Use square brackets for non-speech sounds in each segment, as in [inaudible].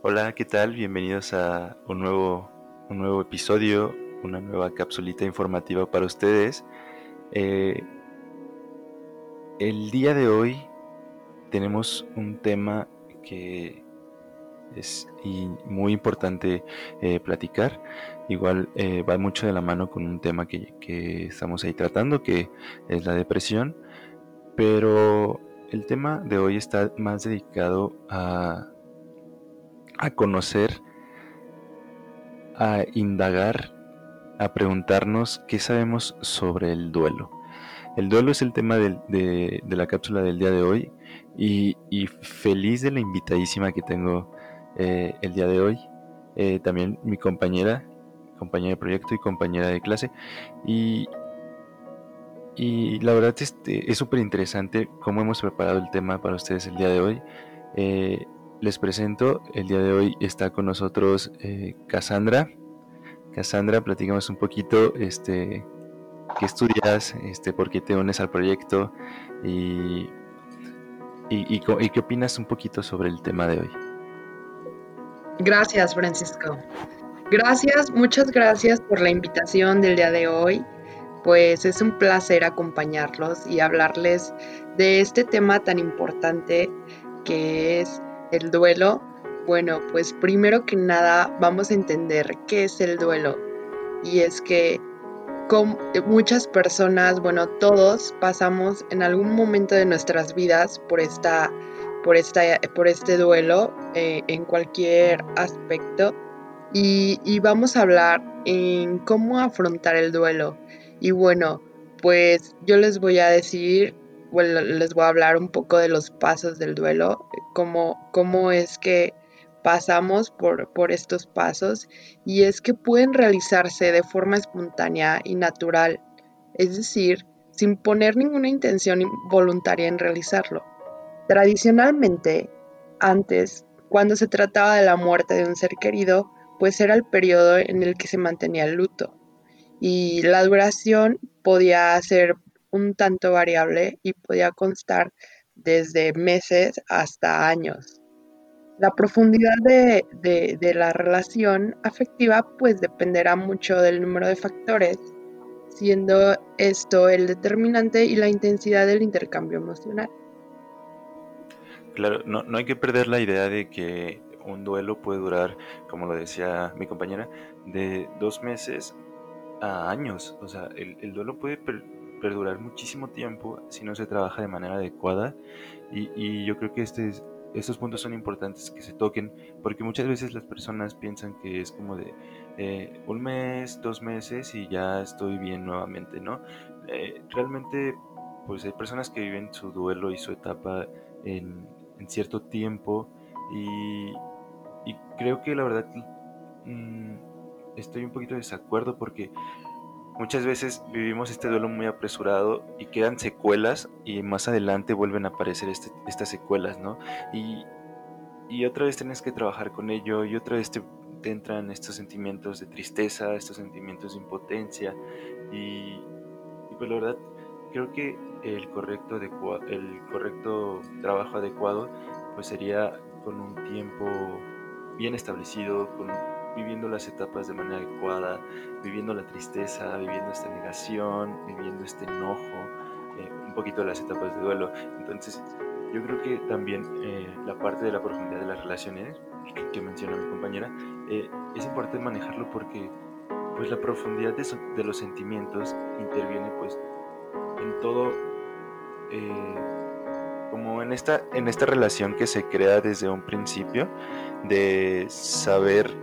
Hola, ¿qué tal? Bienvenidos a un nuevo, un nuevo episodio, una nueva capsulita informativa para ustedes. Eh, el día de hoy tenemos un tema que es muy importante eh, platicar. Igual eh, va mucho de la mano con un tema que, que estamos ahí tratando, que es la depresión. Pero el tema de hoy está más dedicado a a conocer, a indagar, a preguntarnos qué sabemos sobre el duelo. El duelo es el tema de, la cápsula del día de hoy y, feliz de la invitadísima que tengo eh, el día de hoy. Eh, también mi compañera, compañera de proyecto y compañera de clase. Y, y la verdad este, es súper interesante cómo hemos preparado el tema para ustedes el día de hoy. Eh, les presento, el día de hoy está con nosotros eh, Cassandra. Cassandra, platicamos un poquito, este, qué estudias, este, por qué te unes al proyecto y, y, qué opinas un poquito sobre el tema de hoy. Gracias, Francisco. Gracias, muchas gracias por la invitación del día de hoy. Pues es un placer acompañarlos y hablarles de este tema tan importante que es el duelo, bueno, pues primero que nada vamos a entender qué es el duelo. Y es que con muchas personas, bueno, todos pasamos en algún momento de nuestras vidas por esta, por esta, por este duelo eh, en cualquier aspecto. Y vamos a hablar en cómo afrontar el duelo. Y bueno, pues yo les voy a decir bueno, les voy a hablar un poco de los pasos del duelo, cómo, cómo es que pasamos por, por estos pasos y es que pueden realizarse de forma espontánea y natural, es decir, sin poner ninguna intención voluntaria en realizarlo. Tradicionalmente, antes, cuando se trataba de la muerte de un ser querido, pues era el periodo en el que se mantenía el luto y la duración podía ser un tanto variable y podía constar desde meses hasta años. La profundidad de, la relación afectiva pues dependerá mucho del número de factores, siendo esto el determinante y la intensidad del intercambio emocional. Claro, no, hay que perder la idea de que un duelo puede durar, como lo decía mi compañera, de dos meses a años. O sea, el, el duelo puede perdurar muchísimo tiempo si no se trabaja de manera adecuada y, yo creo que este, estos puntos son importantes que se toquen porque muchas veces las personas piensan que es como de eh, un mes, dos meses y ya estoy bien nuevamente, ¿no? Eh, realmente pues hay personas que viven su duelo y su etapa en, cierto tiempo y, creo que la verdad mm, estoy un poquito de desacuerdo porque Muchas veces vivimos este duelo muy apresurado y quedan secuelas y más adelante vuelven a aparecer este, estas secuelas, ¿no? Y, otra vez tienes que trabajar con ello y otra vez te, entran estos sentimientos de tristeza, estos sentimientos de impotencia y, pues la verdad creo que el correcto, el correcto trabajo adecuado pues sería con un tiempo bien establecido, con viviendo las etapas de manera adecuada, viviendo la tristeza, viviendo esta negación, viviendo este enojo, eh, un poquito de las etapas de duelo. Entonces, yo creo que también eh, la parte de la profundidad de las relaciones que, menciona mi compañera, eh, es importante manejarlo porque pues la profundidad de, de los sentimientos interviene pues en todo como en esta, en esta relación que se crea desde un principio de saber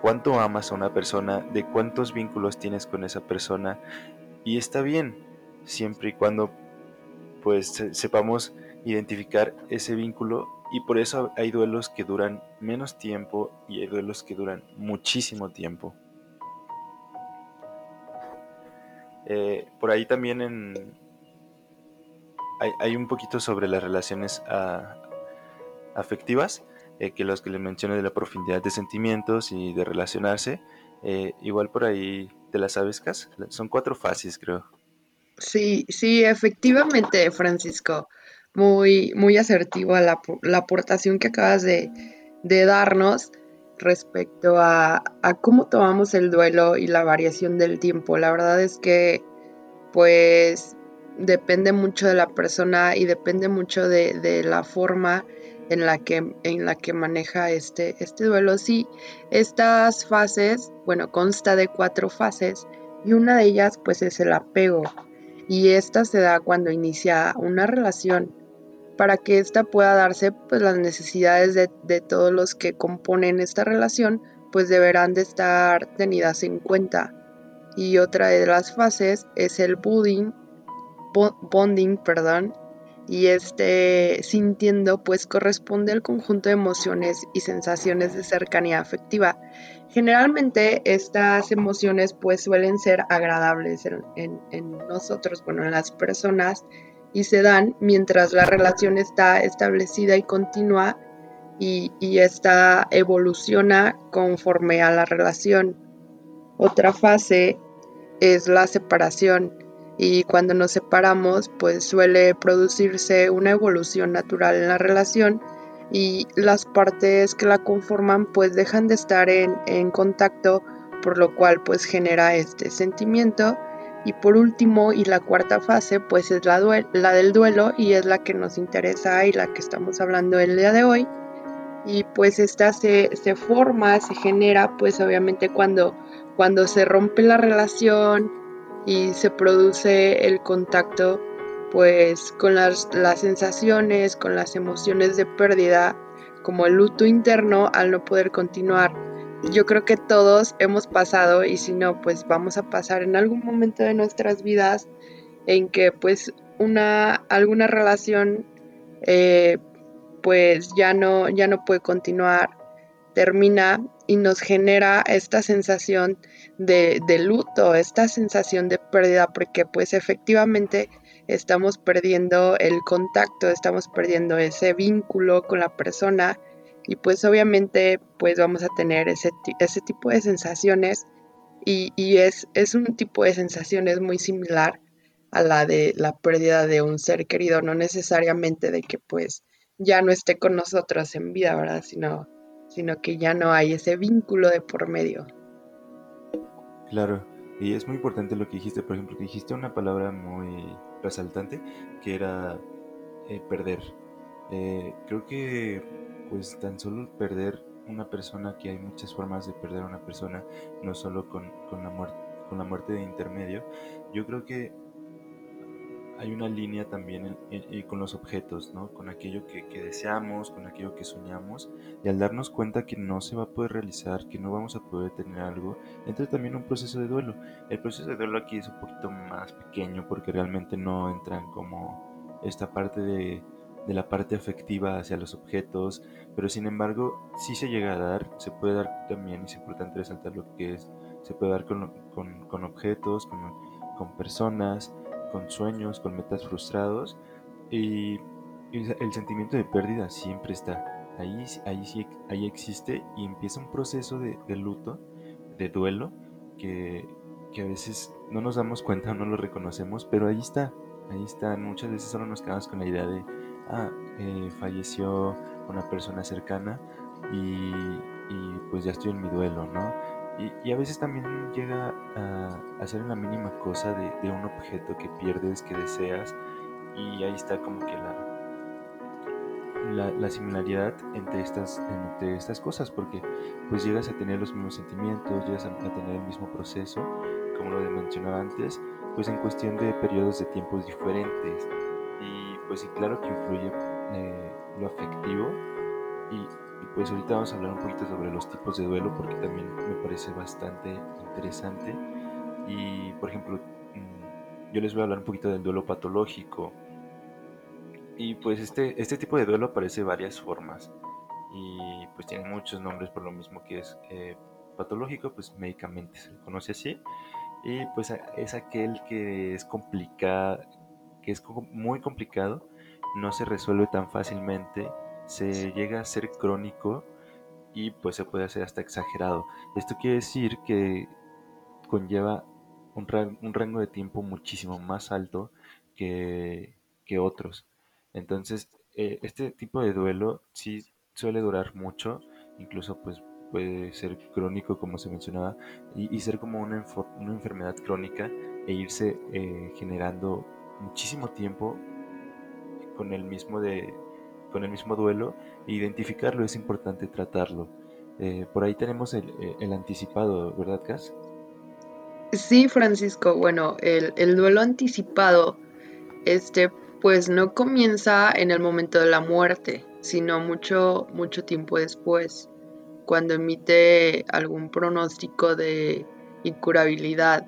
cuánto amas a una persona, de cuántos vínculos tienes con esa persona. Y está bien, siempre y cuando pues sepamos identificar ese vínculo y por eso hay duelos que duran menos tiempo y hay duelos que duran muchísimo tiempo. Eh, por ahí también hay, un poquito sobre las relaciones ah, afectivas eh, que los que les mencioné de la profundidad de sentimientos y de relacionarse. Eh, igual por ahí de las aviscas, son cuatro fases, creo. Sí, sí, efectivamente, Francisco. Muy, muy asertivo la, la aportación que acabas de, de darnos respecto a, a, cómo tomamos el duelo y la variación del tiempo. La verdad es que pues depende mucho de la persona y depende mucho de, de la forma en la que, en la que maneja este, este duelo. Sí, estas fases, bueno, consta de cuatro fases y una de ellas pues es el apego y esta se da cuando inicia una relación. Para que esta pueda darse, pues las necesidades de, de todos los que componen esta relación pues deberán de estar tenidas en cuenta. Y otra de las fases es el budding, bonding, perdón, y este sintiendo pues corresponde al conjunto de emociones y sensaciones de cercanía afectiva. Generalmente estas emociones pues suelen ser agradables en, nosotros, bueno, en las personas y se dan mientras la relación está establecida y continua y, y esta evoluciona conforme a la relación. Otra fase es la separación y cuando nos separamos pues suele producirse una evolución natural en la relación y las partes que la conforman pues dejan de estar en, contacto por lo cual pues genera este sentimiento. Y por último y la cuarta fase pues es la, la del duelo y es la que nos interesa y la que estamos hablando el día de hoy. Y pues esta se, se forma, se genera pues obviamente cuando, cuando se rompe la relación, y se produce el contacto pues con las, las sensaciones, con las emociones de pérdida, como el luto interno al no poder continuar. Yo creo que todos hemos pasado y si no, pues vamos a pasar en algún momento de nuestras vidas en que pues una alguna relación eh, pues ya no ya no puede continuar termina y nos genera esta sensación de, luto, esta sensación de pérdida, porque pues efectivamente estamos perdiendo el contacto, estamos perdiendo ese vínculo con la persona y pues obviamente pues vamos a tener ese, ese tipo de sensaciones y, y es, es un tipo de sensaciones muy similar a la de la pérdida de un ser querido, no necesariamente de que pues ya no esté con nosotros en vida, ¿verdad? Sino, sino que ya no hay ese vínculo de por medio. Claro, y es muy importante lo que dijiste, por ejemplo, que dijiste una palabra muy resaltante, que era eh, perder. Eh, creo que pues tan solo perder una persona, que hay muchas formas de perder a una persona, no solo con, con la, muerte, con la muerte de intermedio, yo creo que hay una línea también con los objetos, ¿no? Con aquello que, deseamos, con aquello que soñamos, y al darnos cuenta que no se va a poder realizar, que no vamos a poder tener algo, entra también un proceso de duelo. El proceso de duelo aquí es un poquito más pequeño porque realmente no entran como esta parte de, la parte afectiva hacia los objetos, pero sin embargo sí se llega a dar, se puede dar también, es importante resaltar lo que es, se puede dar con, objetos, con, con personas, con sueños, con metas frustrados y, el sentimiento de pérdida siempre está. Ahí, ahí, sí, ahí existe y empieza un proceso de, luto, de duelo, que, a veces no nos damos cuenta no lo reconocemos, pero ahí está, ahí está. Muchas veces solo nos quedamos con la idea de, ah, eh, falleció una persona cercana y, y pues ya estoy en mi duelo, ¿no? Y, a veces también llega a, ser una mínima cosa de, un objeto que pierdes, que deseas, y ahí está como que la, la, similaridad entre estas, entre estas cosas, porque pues llegas a tener los mismos sentimientos, llegas a, tener el mismo proceso, como lo mencionaba antes, pues en cuestión de periodos de tiempos diferentes. Y pues sí, claro que influye eh, lo afectivo y, y pues ahorita vamos a hablar un poquito sobre los tipos de duelo porque también me parece bastante interesante. Y por ejemplo, mm, yo les voy a hablar un poquito del duelo patológico. Y pues este, este tipo de duelo aparece de varias formas. Y pues tiene muchos nombres por lo mismo que es eh, patológico, pues médicamente se le conoce así. Y pues es aquel que es complicado, que es muy complicado, no se resuelve tan fácilmente se llega a ser crónico y pues se puede hacer hasta exagerado. Esto quiere decir que conlleva un, rango de tiempo muchísimo más alto que, otros. Entonces, eh, este tipo de duelo sí suele durar mucho incluso pues puede ser crónico como se mencionaba y, ser como una, una, enfermedad crónica e irse eh, generando muchísimo tiempo con el mismo de con el mismo duelo e identificarlo es importante tratarlo eh, por ahí tenemos el, el anticipado verdad Cas Sí, Francisco, bueno, el, el, duelo anticipado, este, pues no comienza en el momento de la muerte, sino mucho, mucho tiempo después, cuando emite algún pronóstico de incurabilidad.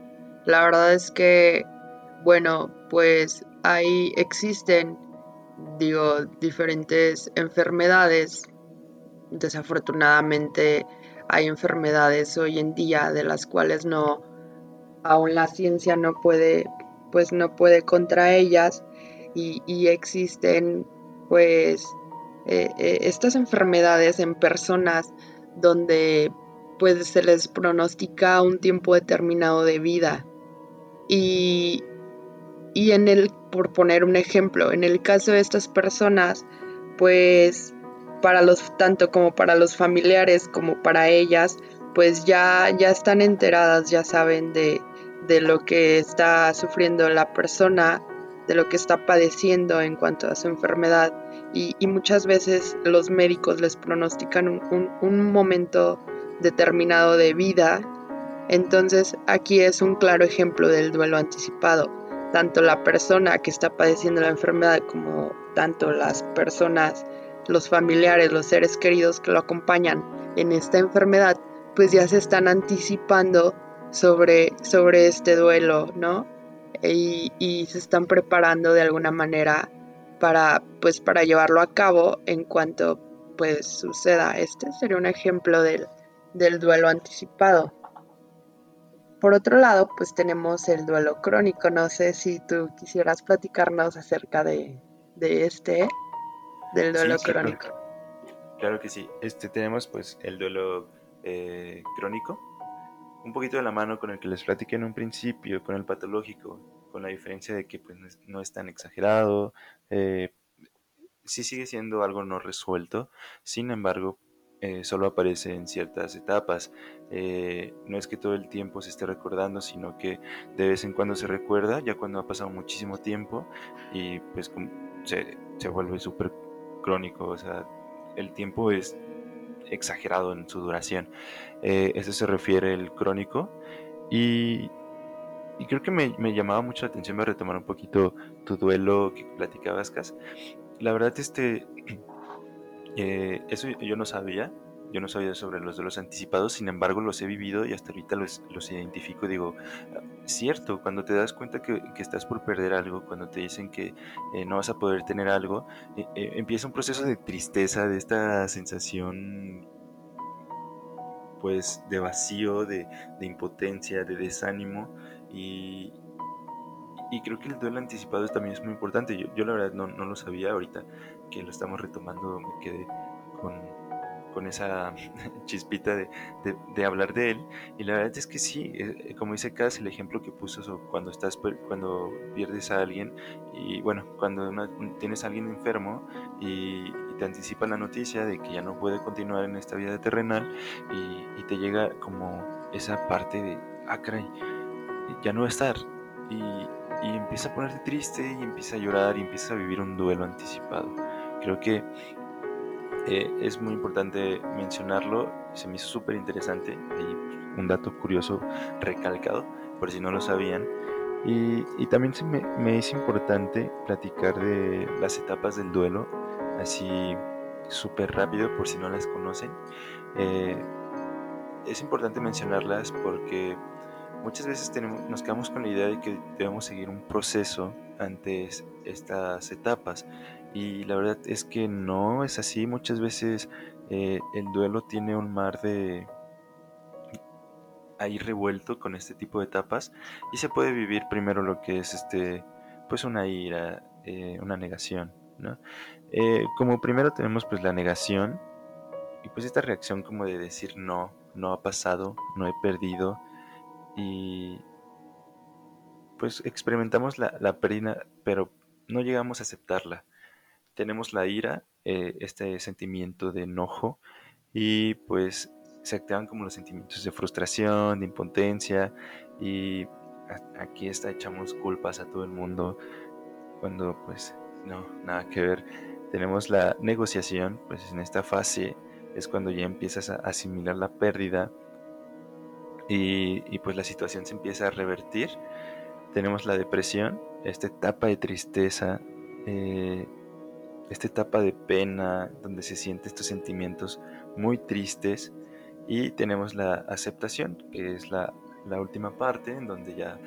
La verdad es que, bueno, pues ahí existen, digo, diferentes enfermedades. Desafortunadamente hay enfermedades hoy en día de las cuales no aún la ciencia no puede, pues no puede contra ellas y, existen pues eh, eh, estas enfermedades en personas donde pues se les pronostica un tiempo determinado de vida y, y en el, por poner un ejemplo, en el caso de estas personas, pues para los, tanto como para los familiares como para ellas, pues ya, ya están enteradas, ya saben de, de lo que está sufriendo la persona, de lo que está padeciendo en cuanto a su enfermedad. Y, muchas veces los médicos les pronostican un, momento determinado de vida. Entonces aquí es un claro ejemplo del duelo anticipado. Tanto la persona que está padeciendo la enfermedad como tanto las personas, los familiares, los seres queridos que lo acompañan en esta enfermedad, pues ya se están anticipando sobre, sobre este duelo, ¿no? Y, se están preparando de alguna manera para, pues, para llevarlo a cabo en cuanto pues suceda. Este sería un ejemplo del, del duelo anticipado. Por otro lado, pues tenemos el duelo crónico. No sé si tú quisieras platicarnos acerca de, de este, del duelo crónico. Claro, que sí. Este tenemos pues el duelo eh, crónico, un poquito de la mano con el que les platiqué en un principio, con el patológico, con la diferencia de que pues, no es tan exagerado, eh, sí sigue siendo algo no resuelto, sin embargo, eh, solo aparece en ciertas etapas. Eh, no es que todo el tiempo se esté recordando, sino que de vez en cuando se recuerda, ya cuando ha pasado muchísimo tiempo y pues se, se vuelve súper crónico, o sea, el tiempo es exagerado en su duración. Eh, eso se refiere el crónico. Y, creo que me, llamaba mucho la atención me retomar un poquito tu duelo que platicabas, Cas. La verdad, este, [clears throat] eh, eso yo no sabía. Yo no sabía sobre los duelos anticipados, sin embargo los he vivido y hasta ahorita los, los identifico. Digo, cierto, cuando te das cuenta que, estás por perder algo, cuando te dicen que eh, no vas a poder tener algo, eh, eh, empieza un proceso de tristeza, de esta sensación pues de vacío, de, impotencia, de desánimo y, y creo que el duelo anticipado también es muy importante. Yo, yo la verdad no, no, lo sabía ahorita que lo estamos retomando, me quedé con, con esa [laughs] chispita de, de, hablar de él. Y la verdad es que sí, eh, eh, como dice Cass, el ejemplo que puso cuando estás cuando pierdes a alguien y bueno, cuando tienes a alguien enfermo y, te anticipa la noticia de que ya no puede continuar en esta vida terrenal y, y te llega como esa parte de, ah, caray, ya no va a estar. Y, y empieza a ponerte triste y empieza a llorar y empieza a vivir un duelo anticipado. Creo que eh, es muy importante mencionarlo, se me hizo súper interesante, hay un dato curioso recalcado, por si no lo sabían. Y, también se me, es importante platicar de las etapas del duelo, así súper rápido por si no las conocen. Eh, es importante mencionarlas porque muchas veces tenemos, nos quedamos con la idea de que debemos seguir un proceso antes estas etapas y la verdad es que no es así. Muchas veces eh, el duelo tiene un mar de ahí revuelto con este tipo de etapas y se puede vivir primero lo que es este pues una ira, eh, una negación, ¿no? Eh, como primero tenemos pues la negación y pues esta reacción como de decir no, no ha pasado, no he perdido y pues experimentamos la, la pérdida pero no llegamos a aceptarla tenemos la ira, eh, este sentimiento de enojo, y pues se activan como los sentimientos de frustración, de impotencia y aquí está echamos culpas a todo el mundo cuando pues no, nada que ver. Tenemos la negociación, pues en esta fase es cuando ya empiezas a asimilar la pérdida y, pues la situación se empieza a revertir. Tenemos la depresión, esta etapa de tristeza, eh, esta etapa de pena, donde se sienten estos sentimientos muy tristes. Y tenemos la aceptación, que es la, última parte, en donde ya,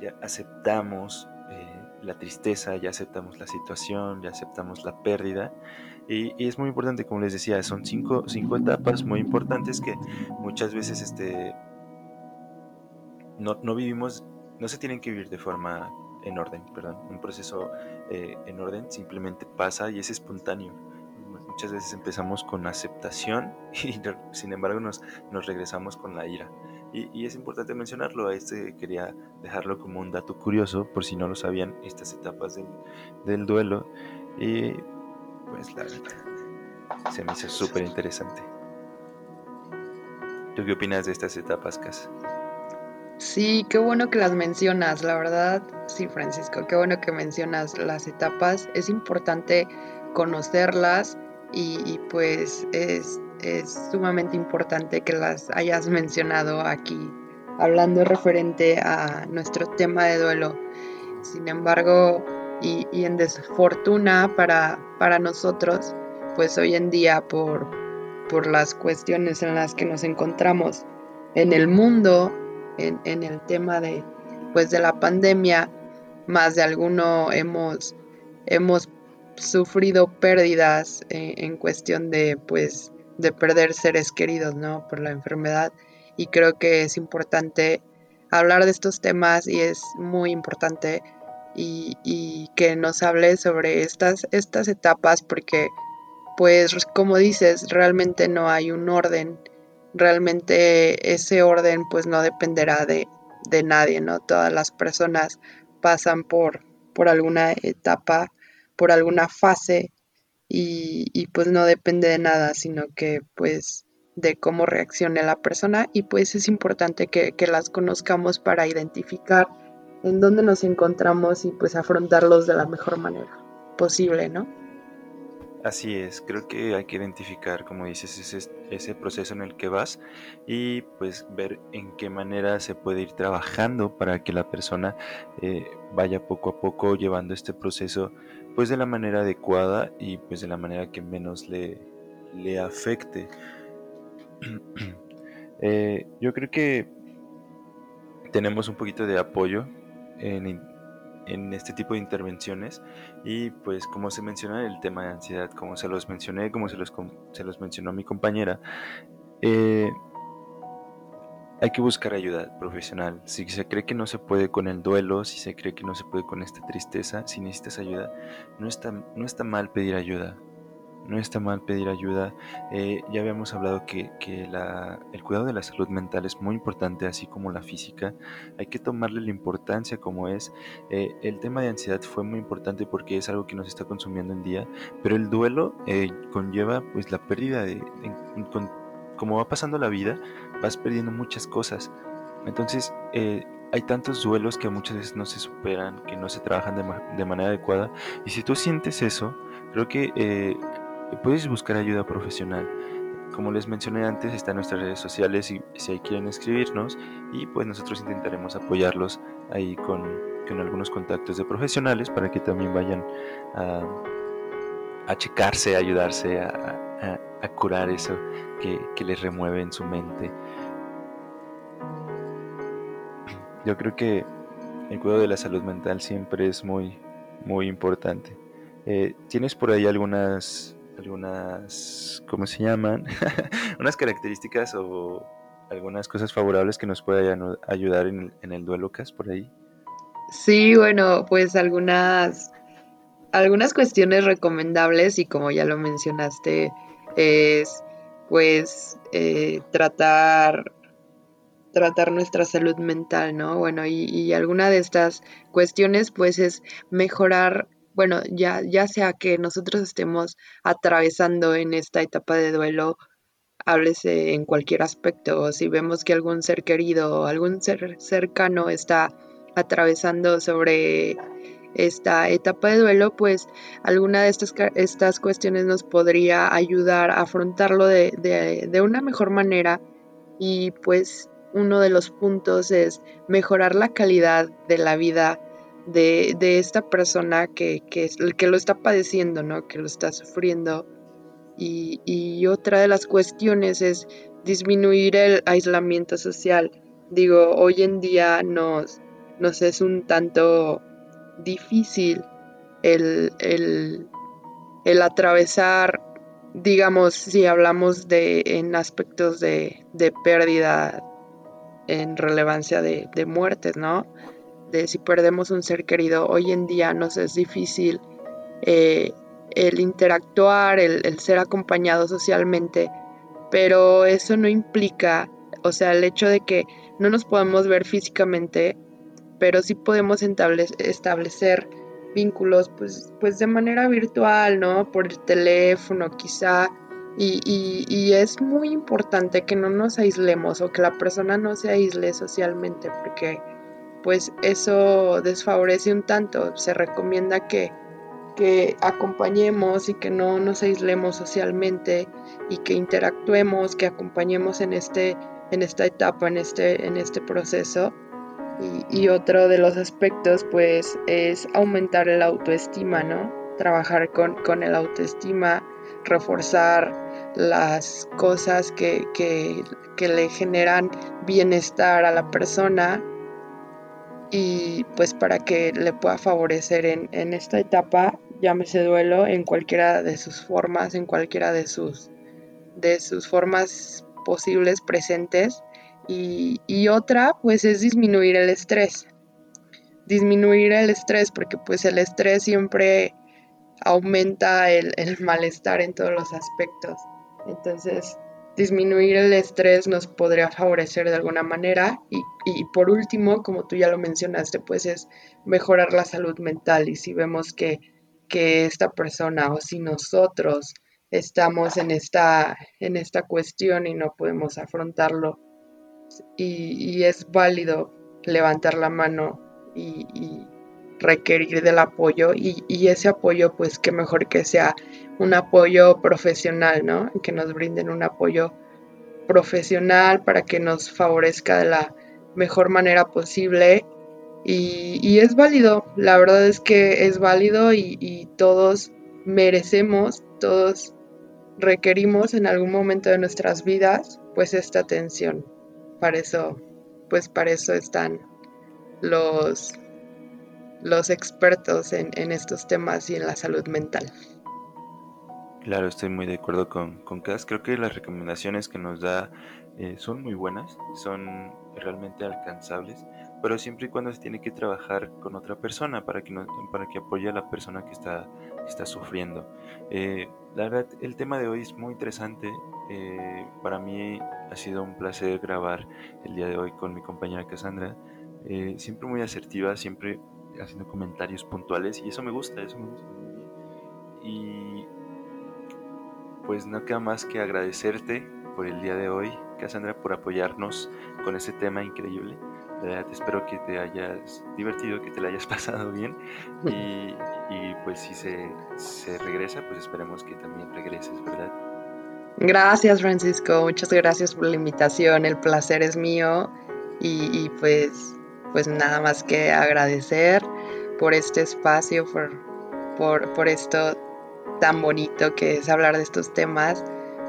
ya aceptamos eh, la tristeza, ya aceptamos la situación, ya aceptamos la pérdida. Y, es muy importante, como les decía, son cinco, cinco etapas muy importantes que muchas veces este, no, no vivimos, no se tienen que vivir de forma en orden, perdón. Un proceso eh, en orden simplemente pasa y es espontáneo. Muchas veces empezamos con aceptación [laughs] y sin embargo nos, nos regresamos con la ira. Y, es importante mencionarlo, a este quería dejarlo como un dato curioso, por si no lo sabían, estas etapas del, del duelo. Y pues la verdad, se me hizo súper interesante. ¿Tú qué opinas de estas etapas, Cas? Sí, qué bueno que las mencionas, la verdad, sí, Francisco, qué bueno que mencionas las etapas. Es importante conocerlas y, pues es, sumamente importante que las hayas mencionado aquí, hablando referente a nuestro tema de duelo. Sin embargo, y, en desfortuna para, para nosotros, pues hoy en día por, por las cuestiones en las que nos encontramos en el mundo, en, el tema de, pues, de la pandemia, más de alguno hemos, hemos sufrido pérdidas eh, en, cuestión de, pues, de perder seres queridos, ¿no? Por la enfermedad. Y creo que es importante hablar de estos temas y es muy importante y, y, que nos hable sobre estas, estas etapas porque, pues, como dices, realmente no hay un orden realmente ese orden pues no dependerá de, nadie, ¿no? Todas las personas pasan por, por alguna etapa, por alguna fase y, pues no depende de nada, sino que pues de cómo reaccione la persona y pues es importante que, que las conozcamos para identificar en dónde nos encontramos y pues afrontarlos de la mejor manera posible, ¿no? Así es, creo que hay que identificar, como dices, ese, ese, proceso en el que vas y pues ver en qué manera se puede ir trabajando para que la persona eh, vaya poco a poco llevando este proceso pues de la manera adecuada y pues de la manera que menos le, le afecte. [clears throat] Eh, yo creo que tenemos un poquito de apoyo en, en este tipo de intervenciones y pues como se menciona el tema de ansiedad, como se los mencioné, como se los, se los mencionó mi compañera, eh, hay que buscar ayuda profesional. Si se cree que no se puede con el duelo, si se cree que no se puede con esta tristeza, si necesitas ayuda, no está, no está mal pedir ayuda no está mal pedir ayuda. Eh, ya habíamos hablado que, el cuidado de la salud mental es muy importante, así como la física. Hay que tomarle la importancia como es. Eh, el tema de ansiedad fue muy importante porque es algo que nos está consumiendo en día, pero el duelo eh, conlleva pues la pérdida de... como va pasando la vida, vas perdiendo muchas cosas. Entonces, hay tantos duelos que muchas veces no se superan, que no se trabajan de, de manera adecuada. Y si tú sientes eso, creo que puedes buscar ayuda profesional. Como les mencioné antes, están nuestras redes sociales y si quieren escribirnos y pues nosotros intentaremos apoyarlos ahí con, con algunos contactos de profesionales para que también vayan a, a checarse, a ayudarse a, a, curar eso que, que les remueve en su mente. Yo creo que el cuidado de la salud mental siempre es muy, muy importante. Eh, ¿Tienes por ahí algunas algunas, ¿cómo se llaman? [laughs] unas características o algunas cosas favorables que nos puedan ayudar en el, en duelo, Cas, por ahí. Sí, bueno, pues algunas, algunas cuestiones recomendables y como ya lo mencionaste, es pues eh, tratar tratar nuestra salud mental, ¿no? Bueno, y, y, alguna de estas cuestiones pues es mejorar bueno, ya, ya sea que nosotros estemos atravesando en esta etapa de duelo háblese en cualquier aspecto, si vemos que algún ser querido o algún ser cercano está atravesando sobre esta etapa de duelo, pues alguna de estas, estas cuestiones nos podría ayudar a afrontarlo de, de, una mejor manera. Y pues uno de los puntos es mejorar la calidad de la vida de, de esta persona que, que, que, lo está padeciendo, ¿no? que lo está sufriendo. Y, y otra de las cuestiones es disminuir el aislamiento social. Digo, hoy en día nos, nos es un tanto difícil el, el, atravesar, digamos, si hablamos de en aspectos de, de pérdida en relevancia de, de, muertes, ¿no? De si perdemos un ser querido, hoy en día nos es difícil eh, el interactuar, el, ser acompañado socialmente, pero eso no implica, o sea, el hecho de que no nos podemos ver físicamente pero sí podemos establecer vínculos pues, pues de manera virtual, ¿no? Por el teléfono quizá. Y, y, es muy importante que no nos aislemos o que la persona no se aísle socialmente porque pues eso desfavorece un tanto. Se recomienda que, que acompañemos y que no nos aislemos socialmente y que interactuemos, que acompañemos en, este, en esta etapa, en este, en este proceso y, otro de los aspectos pues es aumentar el autoestima, ¿no? Trabajar con, con el autoestima, reforzar las cosas que, que, que le generan bienestar a la persona y pues para que le pueda favorecer en, en, esta etapa, llámese duelo, en cualquiera de sus formas, en cualquiera de sus, de sus formas posibles presentes y, otra, pues es disminuir el estrés. Disminuir el estrés, porque pues el estrés siempre aumenta el, malestar en todos los aspectos. Entonces, disminuir el estrés nos podría favorecer de alguna manera. Y, y, por último, como tú ya lo mencionaste, pues es mejorar la salud mental. Y si vemos que, que esta persona o si nosotros estamos en esta, en esta cuestión y no podemos afrontarlo y, es válido levantar la mano y, requerir del apoyo y, ese apoyo pues que mejor que sea un apoyo profesional, ¿no? Que nos brinden un apoyo profesional para que nos favorezca de la mejor manera posible y, y es válido, la verdad es que es válido y todos merecemos, todos requerimos en algún momento de nuestras vidas pues esta atención para eso, pues para eso están los, los expertos en, estos temas y en la salud mental. Claro, estoy muy de acuerdo con, con Cass. Creo que las recomendaciones que nos da eh, son muy buenas, son realmente alcanzables, pero siempre y cuando se tiene que trabajar con otra persona para que, para que apoye a la persona que está, está sufriendo. Eh, la verdad, el tema de hoy es muy interesante. Eh, para mí ha sido un placer grabar el día de hoy con mi compañera Cassandra. Eh, siempre muy asertiva, siempre haciendo comentarios puntuales y eso me gusta, eso me gusta. Y pues no queda más que agradecerte por el día de hoy, Cassandra, por apoyarnos con este tema increíble. De verdad, espero que te hayas divertido, que te la hayas [laughs] pasado bien y, y pues si se, se regresa, pues esperemos que también regreses, ¿verdad? Gracias Francisco, muchas gracias por la invitación, el placer es mío y, pues, pues nada más que agradecer por este espacio, por, por, por esto tan bonito que es hablar de estos temas,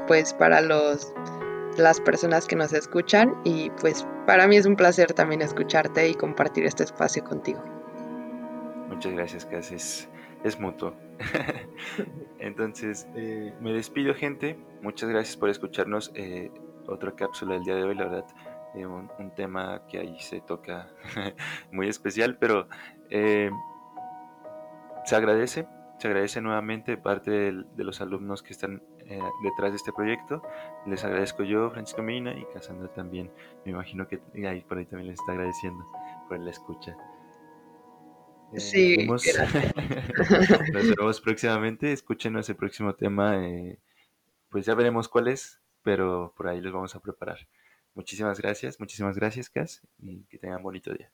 pues para los las personas que nos escuchan y pues para mí es un placer también escucharte y compartir este espacio contigo. Muchas gracias, Cas, es mutuo. [laughs] Entonces, eh, me despido, gente. Muchas gracias por escucharnos. Eh, otra cápsula del día de hoy, la verdad. Eh, un, tema que ahí se toca [laughs] muy especial, pero se agradece. Se agradece nuevamente parte de, los alumnos que están detrás de este proyecto. Les agradezco yo, Francisco Mina y Casandra también. Me imagino que ahí por ahí también les está agradeciendo por la escucha. Sí, nos [laughs] [laughs] vemos, próximamente. Escúchenos el próximo tema. Eh, pues ya veremos cuál es. pero por ahí los vamos a preparar. Muchísimas gracias, muchísimas gracias, Cas, y que tengan bonito día.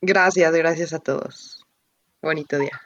Gracias, gracias a todos. Bonito día.